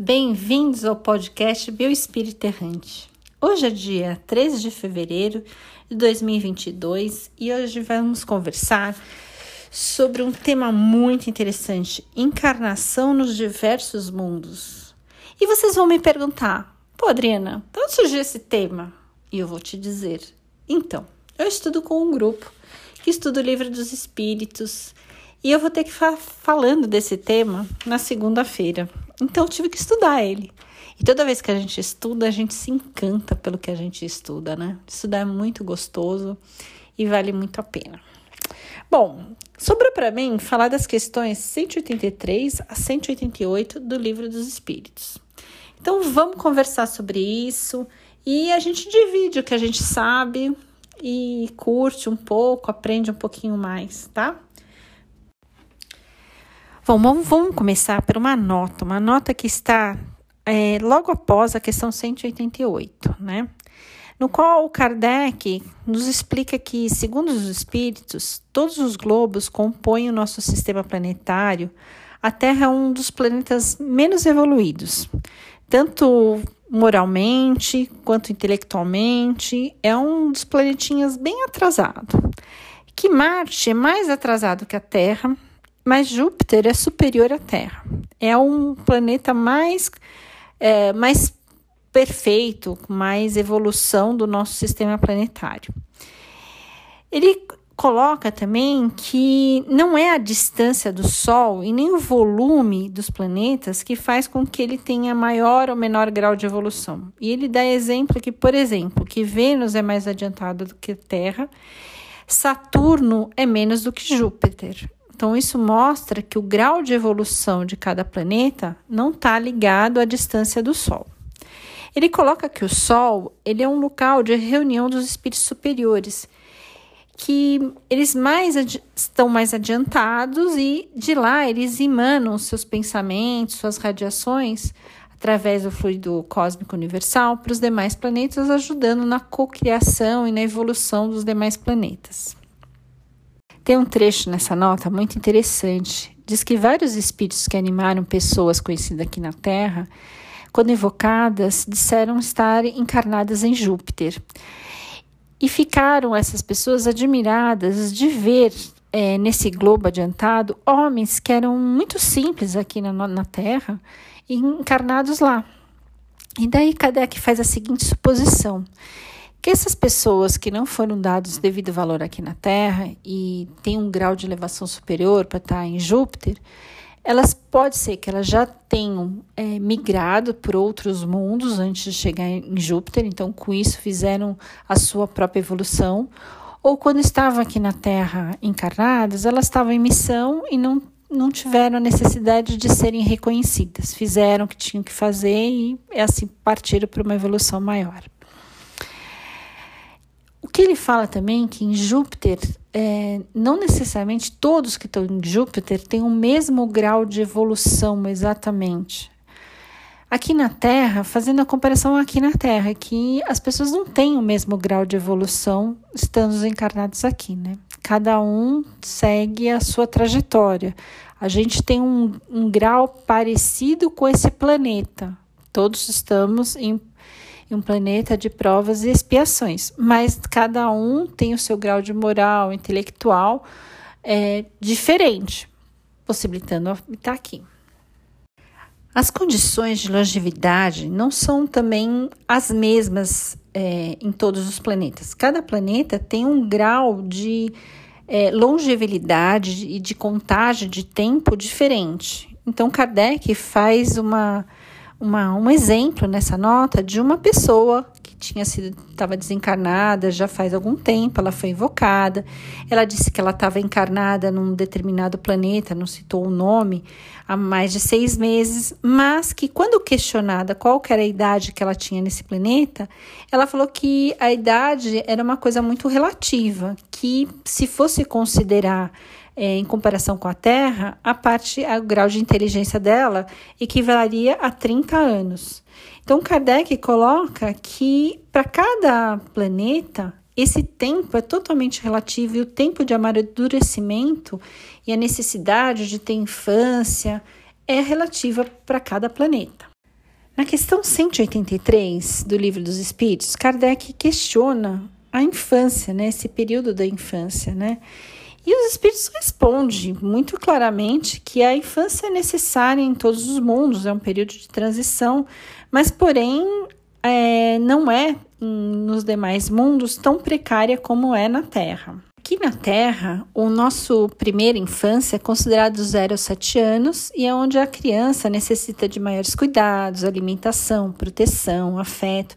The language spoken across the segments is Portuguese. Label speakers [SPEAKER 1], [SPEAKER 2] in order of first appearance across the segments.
[SPEAKER 1] Bem-vindos ao podcast Bioespírito Errante. Hoje é dia 13 de fevereiro de 2022 e hoje vamos conversar sobre um tema muito interessante: encarnação nos diversos mundos. E vocês vão me perguntar, pô, Adriana, de onde surgiu esse tema? E eu vou te dizer. Então, eu estudo com um grupo que estuda o livro dos espíritos e eu vou ter que ficar falando desse tema na segunda-feira. Então eu tive que estudar ele. E toda vez que a gente estuda, a gente se encanta pelo que a gente estuda, né? Estudar é muito gostoso e vale muito a pena. Bom, sobrou para mim falar das questões 183 a 188 do Livro dos Espíritos. Então vamos conversar sobre isso e a gente divide o que a gente sabe e curte um pouco, aprende um pouquinho mais, tá? Bom, vamos, vamos começar por uma nota, uma nota que está é, logo após a questão 188, né? No qual o Kardec nos explica que, segundo os espíritos, todos os globos compõem o nosso sistema planetário. A Terra é um dos planetas menos evoluídos, tanto moralmente quanto intelectualmente, é um dos planetinhas bem atrasado. Que Marte é mais atrasado que a Terra, mas Júpiter é superior à Terra. É um planeta mais, é, mais perfeito, com mais evolução do nosso sistema planetário. Ele coloca também que não é a distância do Sol e nem o volume dos planetas que faz com que ele tenha maior ou menor grau de evolução. E ele dá exemplo que, por exemplo, que Vênus é mais adiantado do que Terra, Saturno é menos do que Júpiter. Então, isso mostra que o grau de evolução de cada planeta não está ligado à distância do Sol. Ele coloca que o Sol ele é um local de reunião dos espíritos superiores, que eles mais estão mais adiantados e de lá eles emanam seus pensamentos, suas radiações através do fluido cósmico universal para os demais planetas, ajudando na cocriação e na evolução dos demais planetas. Tem um trecho nessa nota muito interessante. Diz que vários espíritos que animaram pessoas conhecidas aqui na Terra, quando evocadas, disseram estar encarnadas em Júpiter. E ficaram essas pessoas admiradas de ver é, nesse globo adiantado homens que eram muito simples aqui na, na Terra encarnados lá. E daí Kardec faz a seguinte suposição: que essas pessoas que não foram dados devido valor aqui na Terra e têm um grau de elevação superior para estar em Júpiter, elas pode ser que elas já tenham é, migrado por outros mundos antes de chegar em Júpiter, então com isso fizeram a sua própria evolução, ou quando estavam aqui na Terra encarnadas, elas estavam em missão e não, não tiveram a necessidade de serem reconhecidas, fizeram o que tinham que fazer e assim partiram para uma evolução maior. Que ele fala também que em Júpiter, é, não necessariamente todos que estão em Júpiter têm o mesmo grau de evolução exatamente. Aqui na Terra, fazendo a comparação aqui na Terra, que as pessoas não têm o mesmo grau de evolução estando encarnados aqui, né? Cada um segue a sua trajetória. A gente tem um, um grau parecido com esse planeta. Todos estamos em um planeta de provas e expiações, mas cada um tem o seu grau de moral, intelectual é, diferente, possibilitando habitar aqui. As condições de longevidade não são também as mesmas é, em todos os planetas. Cada planeta tem um grau de é, longevidade e de contagem de tempo diferente. Então, Kardec faz uma uma, um exemplo nessa nota de uma pessoa que tinha sido estava desencarnada já faz algum tempo, ela foi invocada. Ela disse que ela estava encarnada num determinado planeta, não citou o nome, há mais de seis meses, mas que quando questionada qual era a idade que ela tinha nesse planeta, ela falou que a idade era uma coisa muito relativa, que se fosse considerar em comparação com a Terra, a parte, o grau de inteligência dela equivaleria a 30 anos. Então, Kardec coloca que para cada planeta, esse tempo é totalmente relativo e o tempo de amadurecimento e a necessidade de ter infância é relativa para cada planeta. Na questão 183 do Livro dos Espíritos, Kardec questiona a infância, né, esse período da infância, né? E os espíritos respondem muito claramente que a infância é necessária em todos os mundos, é um período de transição, mas porém é, não é nos demais mundos tão precária como é na Terra. Aqui na Terra, o nosso primeira infância é considerado 0 a 7 anos e é onde a criança necessita de maiores cuidados, alimentação, proteção, afeto.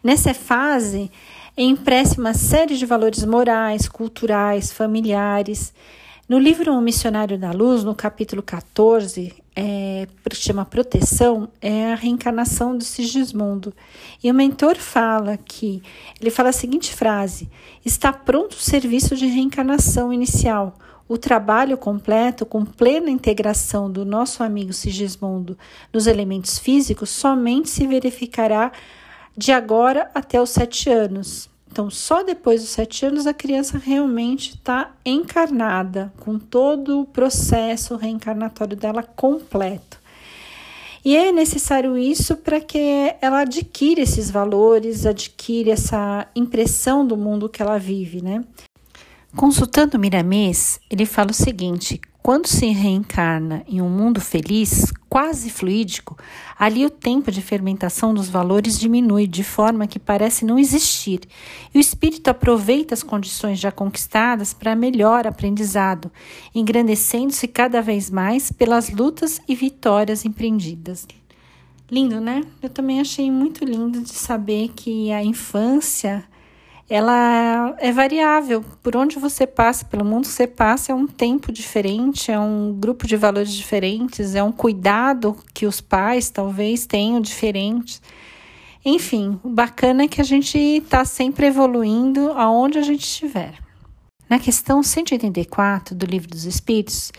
[SPEAKER 1] Nessa fase, impressa uma série de valores morais, culturais, familiares. No livro O Missionário da Luz, no capítulo 14, é, chama Proteção, é a reencarnação do Sigismundo. E o mentor fala que, ele fala a seguinte frase: está pronto o serviço de reencarnação inicial. O trabalho completo, com plena integração do nosso amigo Sigismundo nos elementos físicos, somente se verificará de agora até os sete anos. Então, só depois dos sete anos a criança realmente está encarnada, com todo o processo reencarnatório dela completo. E é necessário isso para que ela adquira esses valores, adquira essa impressão do mundo que ela vive, né? Consultando Miramês, ele fala o seguinte: quando se reencarna em um mundo feliz, quase fluídico, ali o tempo de fermentação dos valores diminui de forma que parece não existir, e o espírito aproveita as condições já conquistadas para melhor aprendizado, engrandecendo-se cada vez mais pelas lutas e vitórias empreendidas. Lindo, né? Eu também achei muito lindo de saber que a infância ela é variável. Por onde você passa, pelo mundo que você passa, é um tempo diferente, é um grupo de valores diferentes, é um cuidado que os pais talvez tenham diferente. Enfim, o bacana é que a gente está sempre evoluindo aonde a gente estiver. Na questão 184 do Livro dos Espíritos,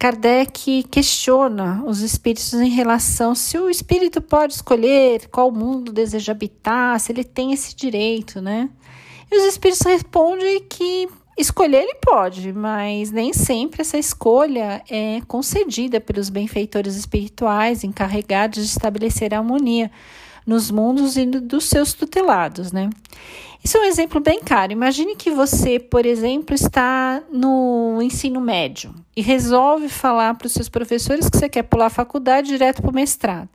[SPEAKER 1] Kardec questiona os espíritos em relação se o espírito pode escolher qual mundo deseja habitar, se ele tem esse direito, né? E os espíritos respondem que escolher ele pode, mas nem sempre essa escolha é concedida pelos benfeitores espirituais encarregados de estabelecer a harmonia nos mundos e dos seus tutelados, né? Isso é um exemplo bem caro. Imagine que você, por exemplo, está no ensino médio e resolve falar para os seus professores que você quer pular a faculdade direto para o mestrado.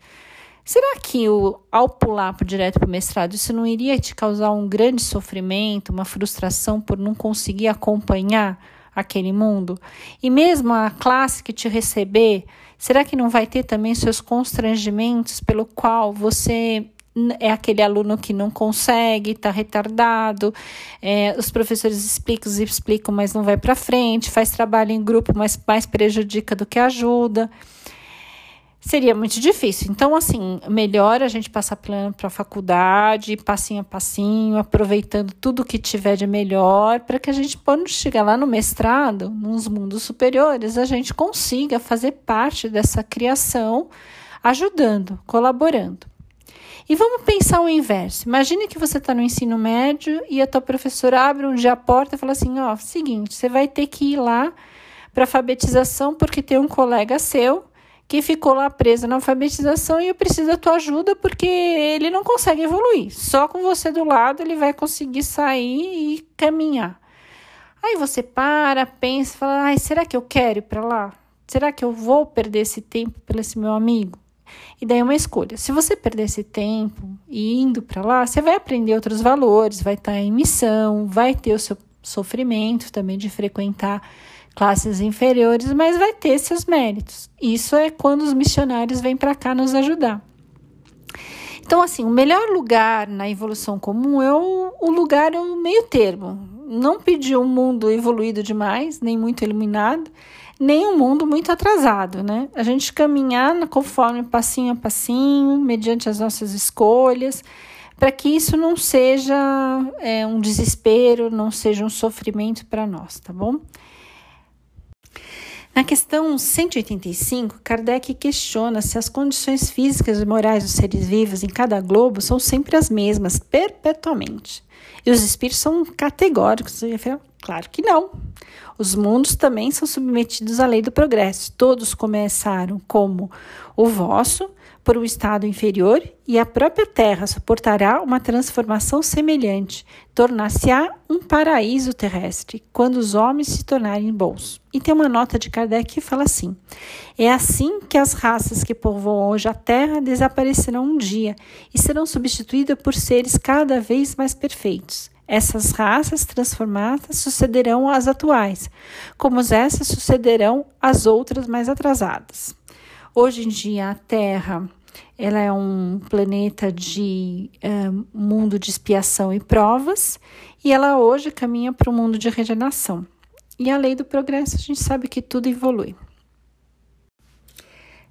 [SPEAKER 1] Será que o, ao pular para direto para o mestrado, isso não iria te causar um grande sofrimento, uma frustração por não conseguir acompanhar aquele mundo? E mesmo a classe que te receber, será que não vai ter também seus constrangimentos pelo qual você é aquele aluno que não consegue, está retardado, é, os professores explicam e explicam, mas não vai para frente, faz trabalho em grupo, mas mais prejudica do que ajuda. Seria muito difícil. Então, assim, melhor a gente passar plano para a faculdade, passinho a passinho, aproveitando tudo que tiver de melhor, para que a gente, quando chegar lá no mestrado, nos mundos superiores, a gente consiga fazer parte dessa criação, ajudando, colaborando. E vamos pensar o inverso. Imagine que você está no ensino médio e a tua professora abre um dia a porta e fala assim: ó, seguinte, você vai ter que ir lá para alfabetização porque tem um colega seu que ficou lá preso na alfabetização e eu preciso da tua ajuda porque ele não consegue evoluir. Só com você do lado ele vai conseguir sair e caminhar. Aí você para, pensa, fala: ai, será que eu quero ir para lá? Será que eu vou perder esse tempo pelo esse meu amigo? E daí é uma escolha. Se você perder esse tempo indo para lá, você vai aprender outros valores, vai estar em missão, vai ter o seu sofrimento também de frequentar classes inferiores, mas vai ter seus méritos. Isso é quando os missionários vêm para cá nos ajudar. Então, assim, o melhor lugar na evolução comum é o, o lugar, é o meio termo. Não pedir um mundo evoluído demais, nem muito iluminado, nem um mundo muito atrasado, né? A gente caminhar conforme passinho a passinho, mediante as nossas escolhas, para que isso não seja é, um desespero, não seja um sofrimento para nós, tá bom? Na questão 185, Kardec questiona se as condições físicas e morais dos seres vivos em cada globo são sempre as mesmas, perpetuamente. E os espíritos são categóricos. Claro que não. Os mundos também são submetidos à lei do progresso. Todos começaram como o vosso, por um estado inferior e a própria Terra suportará uma transformação semelhante, tornar-se-á um paraíso terrestre quando os homens se tornarem bons. E tem uma nota de Kardec que fala assim: é assim que as raças que povoam hoje a Terra desaparecerão um dia e serão substituídas por seres cada vez mais perfeitos. Essas raças transformadas sucederão às atuais, como essas sucederão às outras mais atrasadas. Hoje em dia, a Terra ela é um planeta de é, mundo de expiação e provas, e ela hoje caminha para o mundo de regeneração. E a lei do progresso, a gente sabe que tudo evolui.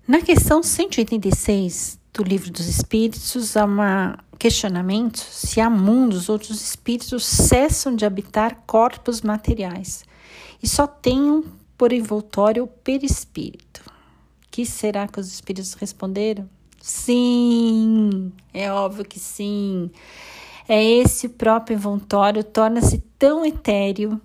[SPEAKER 1] Na questão 186 do Livro dos Espíritos, há um questionamento se há mundos ou os espíritos cessam de habitar corpos materiais e só tenham por envoltório o perispírito. Que será que os espíritos responderam? Sim, é óbvio que sim. É esse próprio envoltório torna-se tão etéreo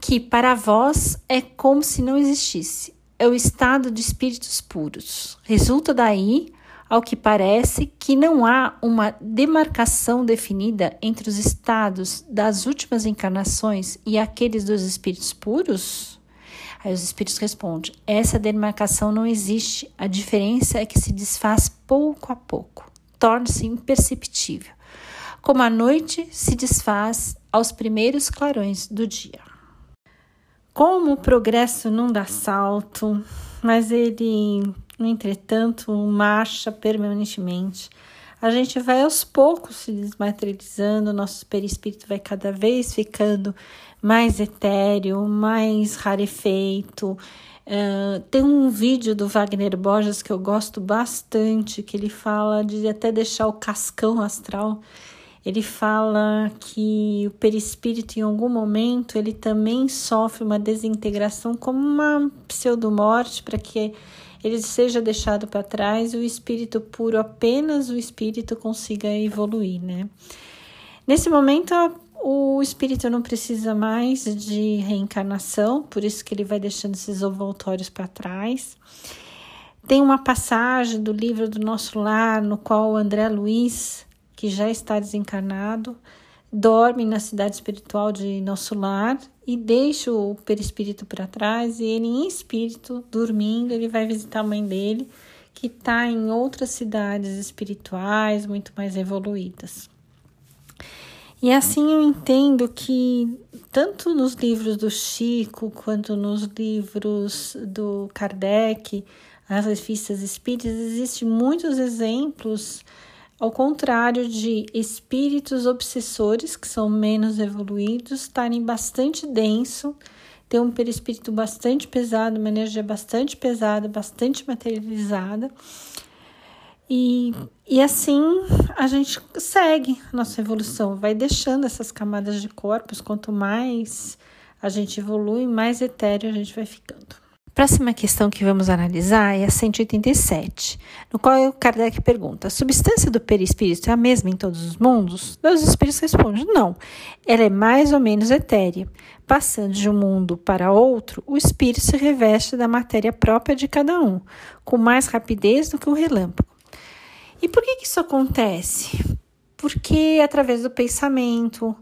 [SPEAKER 1] que para vós é como se não existisse. É o estado de espíritos puros. Resulta daí, ao que parece, que não há uma demarcação definida entre os estados das últimas encarnações e aqueles dos espíritos puros? Aí os espíritos respondem: essa demarcação não existe, a diferença é que se desfaz pouco a pouco, torna-se imperceptível, como a noite se desfaz aos primeiros clarões do dia. Como o progresso não dá salto, mas ele, no entretanto, marcha permanentemente. A gente vai aos poucos se desmaterializando, nosso perispírito vai cada vez ficando mais etéreo, mais rarefeito. Uh, tem um vídeo do Wagner Borges que eu gosto bastante, que ele fala de até deixar o cascão astral. Ele fala que o perispírito, em algum momento, ele também sofre uma desintegração, como uma pseudomorte, para que ele seja deixado para trás o espírito puro, apenas o espírito, consiga evoluir, né? Nesse momento, o espírito não precisa mais de reencarnação, por isso que ele vai deixando esses ovoltórios para trás. Tem uma passagem do livro do Nosso Lar, no qual o André Luiz, que já está desencarnado, dorme na cidade espiritual de Nosso Lar e deixa o perispírito para trás e ele em espírito, dormindo, ele vai visitar a mãe dele, que está em outras cidades espirituais muito mais evoluídas. E assim eu entendo que, tanto nos livros do Chico, quanto nos livros do Kardec, as revistas espíritas, existem muitos exemplos, ao contrário de espíritos obsessores, que são menos evoluídos, estarem bastante denso, ter um perispírito bastante pesado, uma energia bastante pesada, bastante materializada e, e assim a gente segue a nossa evolução, vai deixando essas camadas de corpos. Quanto mais a gente evolui, mais etéreo a gente vai ficando. Próxima questão que vamos analisar é a 187, no qual Kardec pergunta: a substância do perispírito é a mesma em todos os mundos? Os espíritos respondem: não, ela é mais ou menos etérea. Passando de um mundo para outro, o espírito se reveste da matéria própria de cada um, com mais rapidez do que o relâmpago. E por que, que isso acontece? Porque através do pensamento,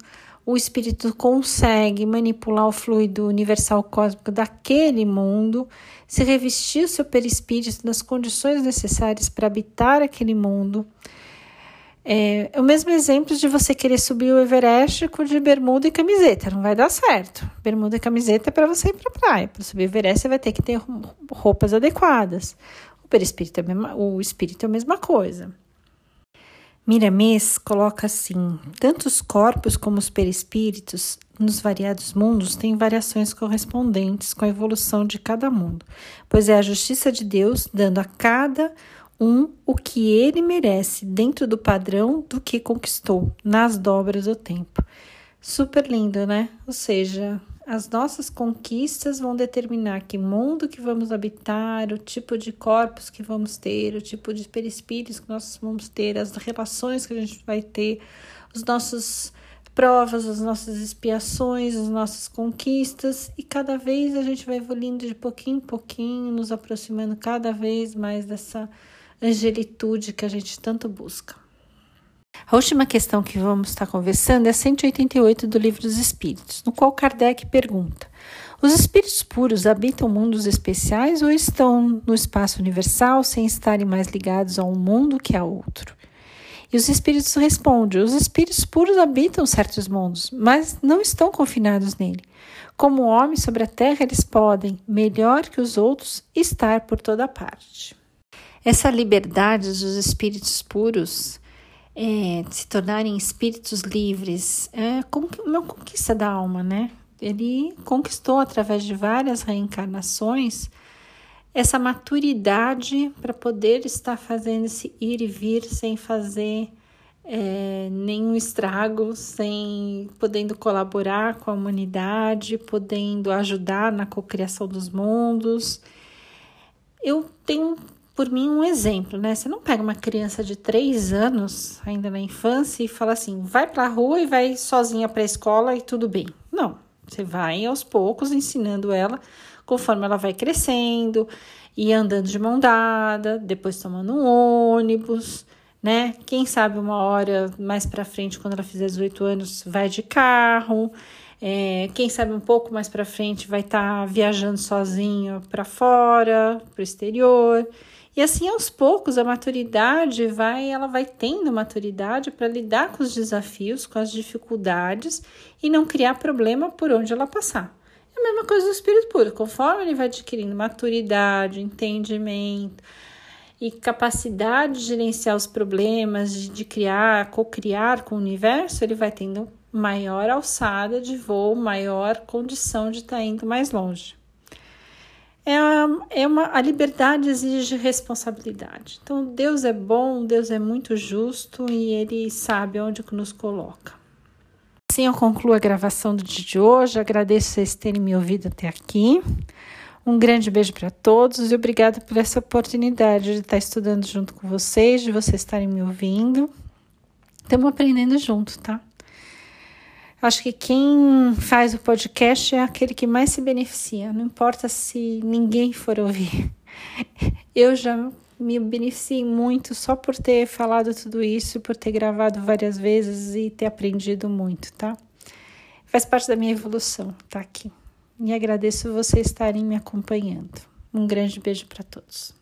[SPEAKER 1] o espírito consegue manipular o fluido universal cósmico daquele mundo, se revestir o seu perispírito das condições necessárias para habitar aquele mundo. É, é, o mesmo exemplo de você querer subir o Everest com de bermuda e camiseta, não vai dar certo. Bermuda e camiseta é para você ir para a praia. Para subir o Everest, você vai ter que ter roupas adequadas. O perispírito é mesma, o espírito é a mesma coisa. Miramês coloca assim: tanto os corpos como os perispíritos nos variados mundos têm variações correspondentes com a evolução de cada mundo, pois é a justiça de Deus dando a cada um o que ele merece dentro do padrão do que conquistou nas dobras do tempo. Super lindo, né? Ou seja, as nossas conquistas vão determinar que mundo que vamos habitar, o tipo de corpos que vamos ter, o tipo de perispíritos que nós vamos ter, as relações que a gente vai ter, os nossos provas, as nossas expiações, as nossas conquistas, e cada vez a gente vai evoluindo de pouquinho em pouquinho, nos aproximando cada vez mais dessa angelitude que a gente tanto busca. A última questão que vamos estar conversando é a 188 do Livro dos Espíritos, no qual Kardec pergunta: Os espíritos puros habitam mundos especiais ou estão no espaço universal sem estarem mais ligados a um mundo que a outro? E os espíritos respondem: Os espíritos puros habitam certos mundos, mas não estão confinados nele. Como homens sobre a terra, eles podem, melhor que os outros, estar por toda parte. Essa liberdade dos espíritos puros é, se tornarem espíritos livres é uma conquista da alma, né? Ele conquistou através de várias reencarnações essa maturidade para poder estar fazendo esse ir e vir sem fazer é, nenhum estrago, sem podendo colaborar com a humanidade, podendo ajudar na cocriação dos mundos. Eu tenho por mim um exemplo, né? Você não pega uma criança de três anos, ainda na infância, e fala assim: vai para a rua e vai sozinha para a escola e tudo bem. Não, você vai aos poucos ensinando ela conforme ela vai crescendo e andando de mão dada, depois tomando um ônibus, né? Quem sabe uma hora mais para frente, quando ela fizer 18 anos, vai de carro. É, quem sabe um pouco mais para frente vai estar tá viajando sozinho para fora, para o exterior. E assim, aos poucos, a maturidade vai, ela vai tendo maturidade para lidar com os desafios, com as dificuldades e não criar problema por onde ela passar. É a mesma coisa do espírito puro, conforme ele vai adquirindo maturidade, entendimento e capacidade de gerenciar os problemas, de, de criar, co-criar com o universo, ele vai tendo maior alçada de voo, maior condição de estar tá indo mais longe é, a, é uma, a liberdade exige responsabilidade. Então, Deus é bom, Deus é muito justo e Ele sabe onde nos coloca. Assim eu concluo a gravação do dia de hoje. Agradeço vocês terem me ouvido até aqui. Um grande beijo para todos e obrigada por essa oportunidade de estar estudando junto com vocês, de vocês estarem me ouvindo. Estamos aprendendo junto, tá? Acho que quem faz o podcast é aquele que mais se beneficia, não importa se ninguém for ouvir. Eu já me beneficiei muito só por ter falado tudo isso, por ter gravado várias vezes e ter aprendido muito, tá? Faz parte da minha evolução, tá aqui. E agradeço vocês estarem me acompanhando. Um grande beijo para todos.